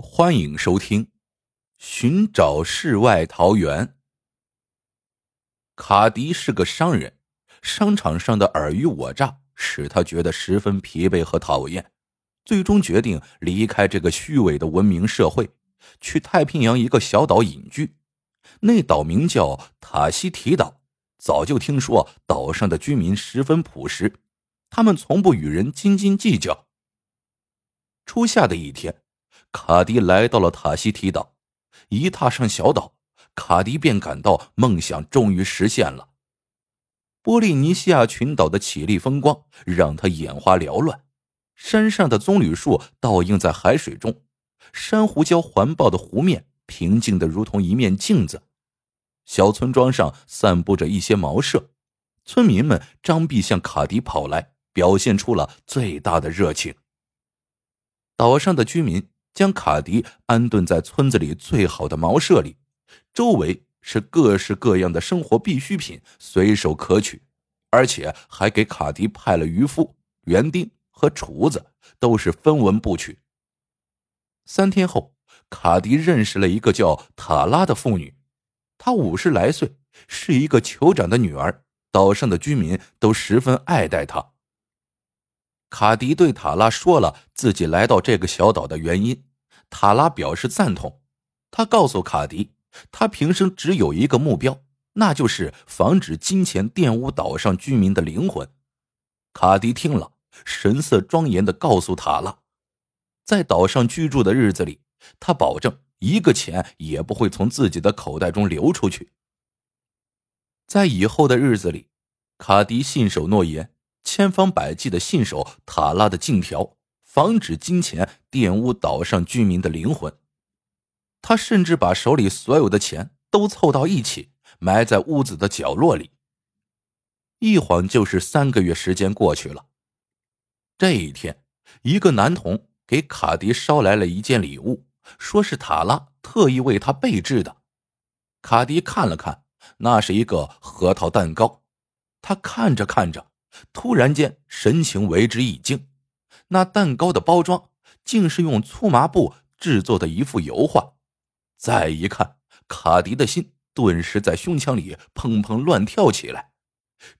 欢迎收听《寻找世外桃源》。卡迪是个商人，商场上的尔虞我诈使他觉得十分疲惫和讨厌，最终决定离开这个虚伪的文明社会，去太平洋一个小岛隐居。那岛名叫塔西提岛。早就听说岛上的居民十分朴实，他们从不与人斤斤计较。初夏的一天。卡迪来到了塔西提岛，一踏上小岛，卡迪便感到梦想终于实现了。波利尼西亚群岛的绮丽风光让他眼花缭乱，山上的棕榈树倒映在海水中，珊瑚礁环抱的湖面平静的如同一面镜子。小村庄上散布着一些茅舍，村民们张臂向卡迪跑来，表现出了最大的热情。岛上的居民。将卡迪安顿在村子里最好的茅舍里，周围是各式各样的生活必需品，随手可取，而且还给卡迪派了渔夫、园丁和厨子，都是分文不取。三天后，卡迪认识了一个叫塔拉的妇女，她五十来岁，是一个酋长的女儿，岛上的居民都十分爱戴她。卡迪对塔拉说了自己来到这个小岛的原因。塔拉表示赞同，他告诉卡迪，他平生只有一个目标，那就是防止金钱玷污岛上居民的灵魂。卡迪听了，神色庄严的告诉塔拉，在岛上居住的日子里，他保证一个钱也不会从自己的口袋中流出去。在以后的日子里，卡迪信守诺言，千方百计的信守塔拉的禁条。防止金钱玷污岛上居民的灵魂，他甚至把手里所有的钱都凑到一起，埋在屋子的角落里。一晃就是三个月时间过去了。这一天，一个男童给卡迪捎来了一件礼物，说是塔拉特意为他备制的。卡迪看了看，那是一个核桃蛋糕。他看着看着，突然间神情为之一惊。那蛋糕的包装竟是用粗麻布制作的一幅油画，再一看，卡迪的心顿时在胸腔里砰砰乱跳起来。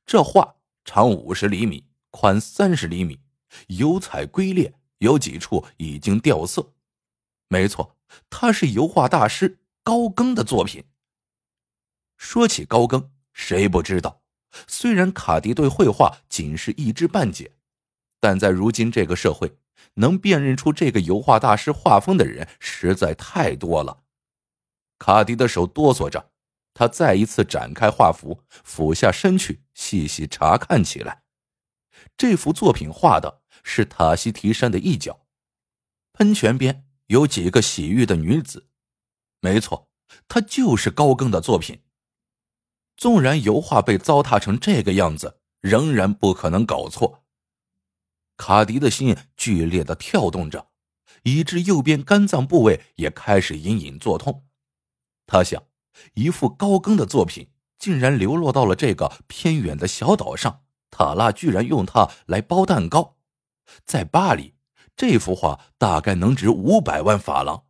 这画长五十厘米，宽三十厘米，油彩龟裂，有几处已经掉色。没错，它是油画大师高更的作品。说起高更，谁不知道？虽然卡迪对绘画仅是一知半解。但在如今这个社会，能辨认出这个油画大师画风的人实在太多了。卡迪的手哆嗦着，他再一次展开画幅，俯下身去细细查看起来。这幅作品画的是塔西提山的一角，喷泉边有几个洗浴的女子。没错，她就是高更的作品。纵然油画被糟蹋成这个样子，仍然不可能搞错。卡迪的心剧烈的跳动着，以致右边肝脏部位也开始隐隐作痛。他想，一幅高更的作品竟然流落到了这个偏远的小岛上，塔拉居然用它来包蛋糕。在巴黎，这幅画大概能值五百万法郎。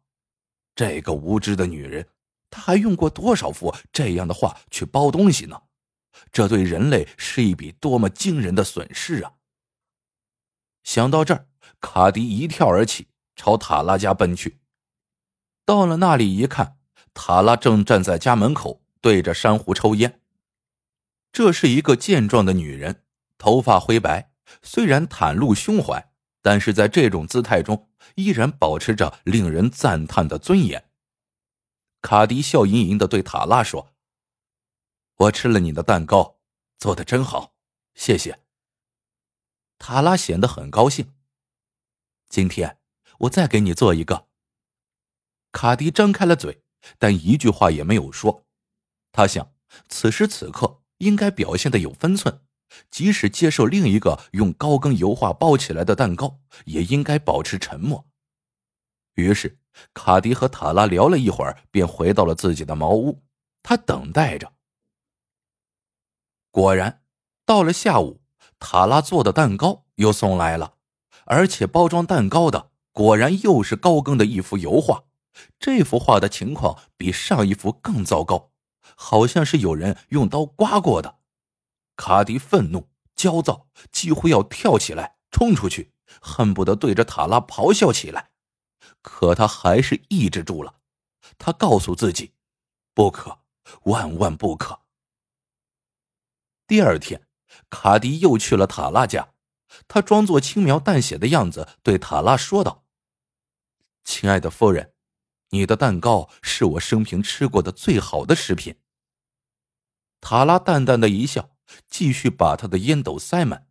这个无知的女人，他还用过多少幅这样的画去包东西呢？这对人类是一笔多么惊人的损失啊！想到这儿，卡迪一跳而起，朝塔拉家奔去。到了那里一看，塔拉正站在家门口，对着珊瑚抽烟。这是一个健壮的女人，头发灰白，虽然袒露胸怀，但是在这种姿态中，依然保持着令人赞叹的尊严。卡迪笑盈盈的对塔拉说：“我吃了你的蛋糕，做的真好，谢谢。”塔拉显得很高兴。今天我再给你做一个。卡迪张开了嘴，但一句话也没有说。他想，此时此刻应该表现的有分寸，即使接受另一个用高跟油画包起来的蛋糕，也应该保持沉默。于是，卡迪和塔拉聊了一会儿，便回到了自己的茅屋。他等待着。果然，到了下午。塔拉做的蛋糕又送来了，而且包装蛋糕的果然又是高更的一幅油画。这幅画的情况比上一幅更糟糕，好像是有人用刀刮过的。卡迪愤怒、焦躁，几乎要跳起来冲出去，恨不得对着塔拉咆哮起来。可他还是抑制住了。他告诉自己：“不可，万万不可。”第二天，卡迪又去了塔拉家，他装作轻描淡写的样子对塔拉说道：“亲爱的夫人。”你的蛋糕是我生平吃过的最好的食品。塔拉淡淡的一笑，继续把他的烟斗塞满。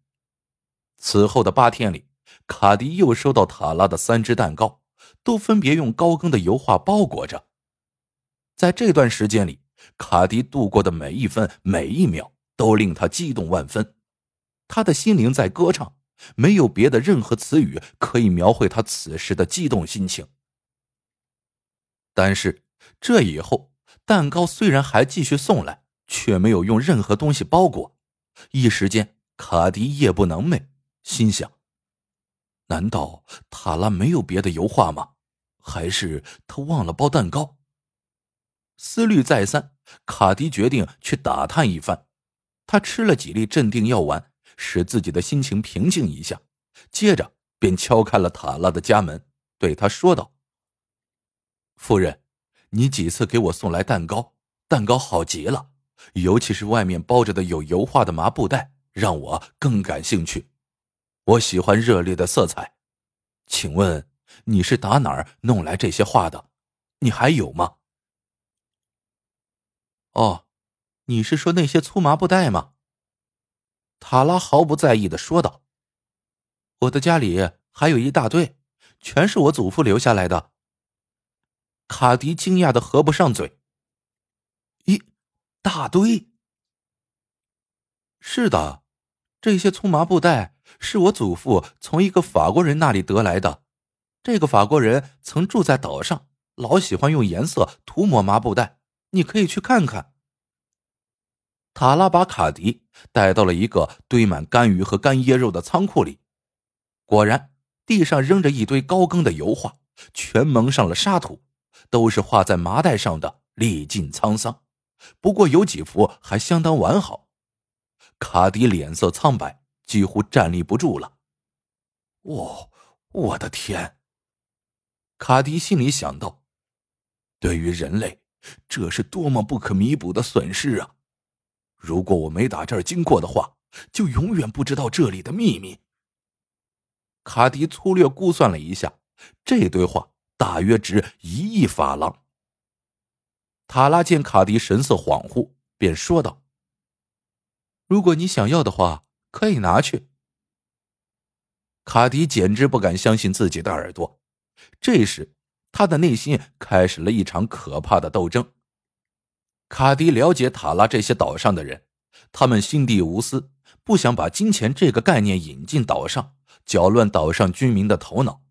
此后的八天里，卡迪又收到塔拉的三只蛋糕，都分别用高更的油画包裹着。在这段时间里，卡迪度过的每一分每一秒都令他激动万分，他的心灵在歌唱，没有别的任何词语可以描绘他此时的激动心情。但是这以后，蛋糕虽然还继续送来，却没有用任何东西包裹。一时间，卡迪夜不能寐，心想：难道塔拉没有别的油画吗？还是他忘了包蛋糕？思虑再三，卡迪决定去打探一番。他吃了几粒镇定药丸，使自己的心情平静一下，接着便敲开了塔拉的家门，对他说道。夫人，你几次给我送来蛋糕，蛋糕好极了，尤其是外面包着的有油画的麻布袋，让我更感兴趣。我喜欢热烈的色彩，请问你是打哪儿弄来这些画的？你还有吗？哦，你是说那些粗麻布袋吗？塔拉毫不在意的说道：“我的家里还有一大堆，全是我祖父留下来的。”卡迪惊讶的合不上嘴。一大堆。是的，这些粗麻布袋是我祖父从一个法国人那里得来的。这个法国人曾住在岛上，老喜欢用颜色涂抹麻布袋。你可以去看看。塔拉把卡迪带到了一个堆满干鱼和干椰肉的仓库里，果然，地上扔着一堆高更的油画，全蒙上了沙土。都是画在麻袋上的，历尽沧桑。不过有几幅还相当完好。卡迪脸色苍白，几乎站立不住了。哦，我的天！卡迪心里想到，对于人类，这是多么不可弥补的损失啊！如果我没打这儿经过的话，就永远不知道这里的秘密。卡迪粗略估算了一下，这堆画。大约值一亿法郎。塔拉见卡迪神色恍惚，便说道：“如果你想要的话，可以拿去。”卡迪简直不敢相信自己的耳朵。这时，他的内心开始了一场可怕的斗争。卡迪了解塔拉这些岛上的人，他们心地无私，不想把金钱这个概念引进岛上，搅乱岛上居民的头脑。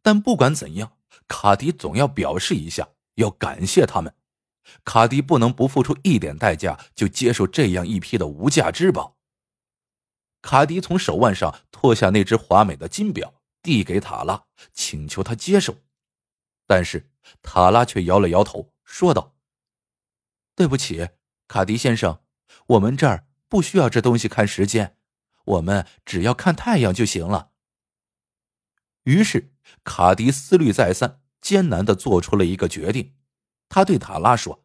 但不管怎样。卡迪总要表示一下，要感谢他们。卡迪不能不付出一点代价就接受这样一批的无价之宝。卡迪从手腕上脱下那只华美的金表，递给塔拉，请求他接受。但是塔拉却摇了摇头，说道：“对不起，卡迪先生，我们这儿不需要这东西看时间，我们只要看太阳就行了。”于是卡迪思虑再三。艰难的做出了一个决定，他对塔拉说：“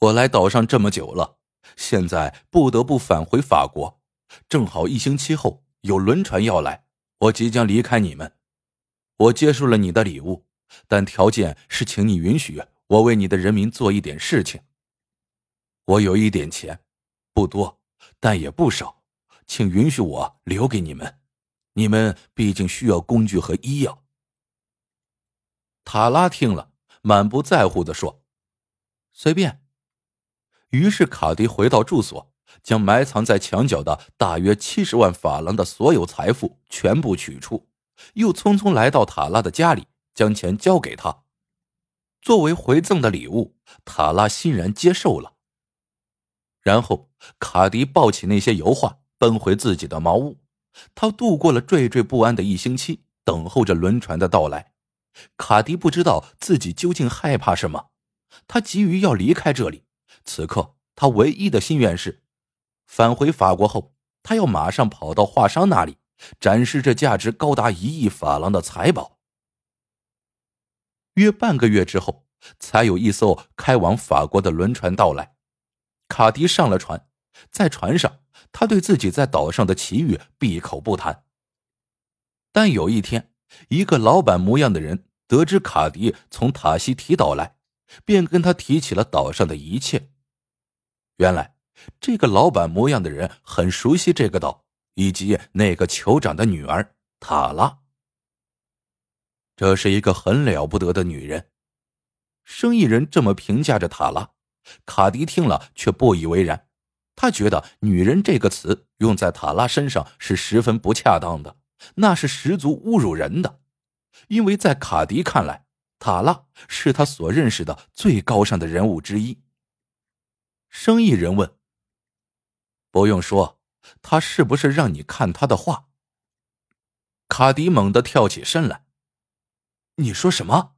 我来岛上这么久了，现在不得不返回法国，正好一星期后有轮船要来，我即将离开你们。我接受了你的礼物，但条件是，请你允许我为你的人民做一点事情。我有一点钱，不多，但也不少，请允许我留给你们。你们毕竟需要工具和医药。”塔拉听了，满不在乎的说：“随便。”于是卡迪回到住所，将埋藏在墙角的大约七十万法郎的所有财富全部取出，又匆匆来到塔拉的家里，将钱交给他，作为回赠的礼物。塔拉欣然接受了。然后卡迪抱起那些油画，奔回自己的茅屋。他度过了惴惴不安的一星期。等候着轮船的到来。卡迪不知道自己究竟害怕什么，他急于要离开这里。此刻，他唯一的心愿是返回法国后，他要马上跑到画商那里，展示这价值高达一亿法郎的财宝。约半个月之后，才有一艘开往法国的轮船到来。卡迪上了船，在船上，他对自己在岛上的奇遇闭口不谈。但有一天，一个老板模样的人得知卡迪从塔西提岛来，便跟他提起了岛上的一切。原来，这个老板模样的人很熟悉这个岛以及那个酋长的女儿塔拉。这是一个很了不得的女人，生意人这么评价着塔拉。卡迪听了却不以为然，他觉得“女人”这个词用在塔拉身上是十分不恰当的。那是十足侮辱人的，因为在卡迪看来，塔拉是他所认识的最高尚的人物之一。生意人问：“不用说，他是不是让你看他的画？”卡迪猛地跳起身来：“你说什么？”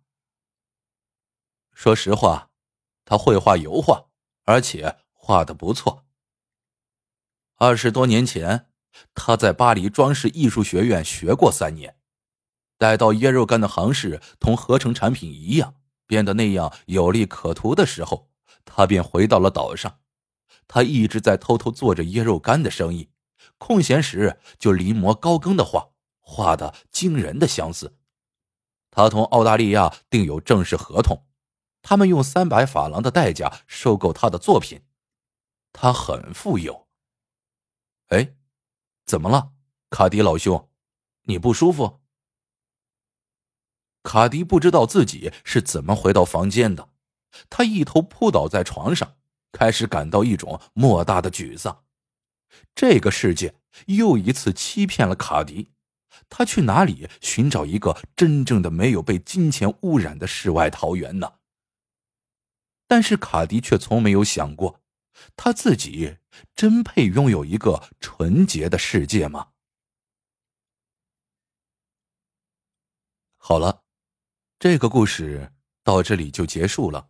说实话，他会画油画，而且画的不错。二十多年前。他在巴黎装饰艺术学院学过三年，待到椰肉干的行市同合成产品一样变得那样有利可图的时候，他便回到了岛上。他一直在偷偷做着椰肉干的生意，空闲时就临摹高更的画，画的惊人的相似。他同澳大利亚订有正式合同，他们用三百法郎的代价收购他的作品。他很富有。哎。怎么了，卡迪老兄？你不舒服？卡迪不知道自己是怎么回到房间的，他一头扑倒在床上，开始感到一种莫大的沮丧。这个世界又一次欺骗了卡迪，他去哪里寻找一个真正的没有被金钱污染的世外桃源呢？但是卡迪却从没有想过。他自己真配拥有一个纯洁的世界吗？好了，这个故事到这里就结束了。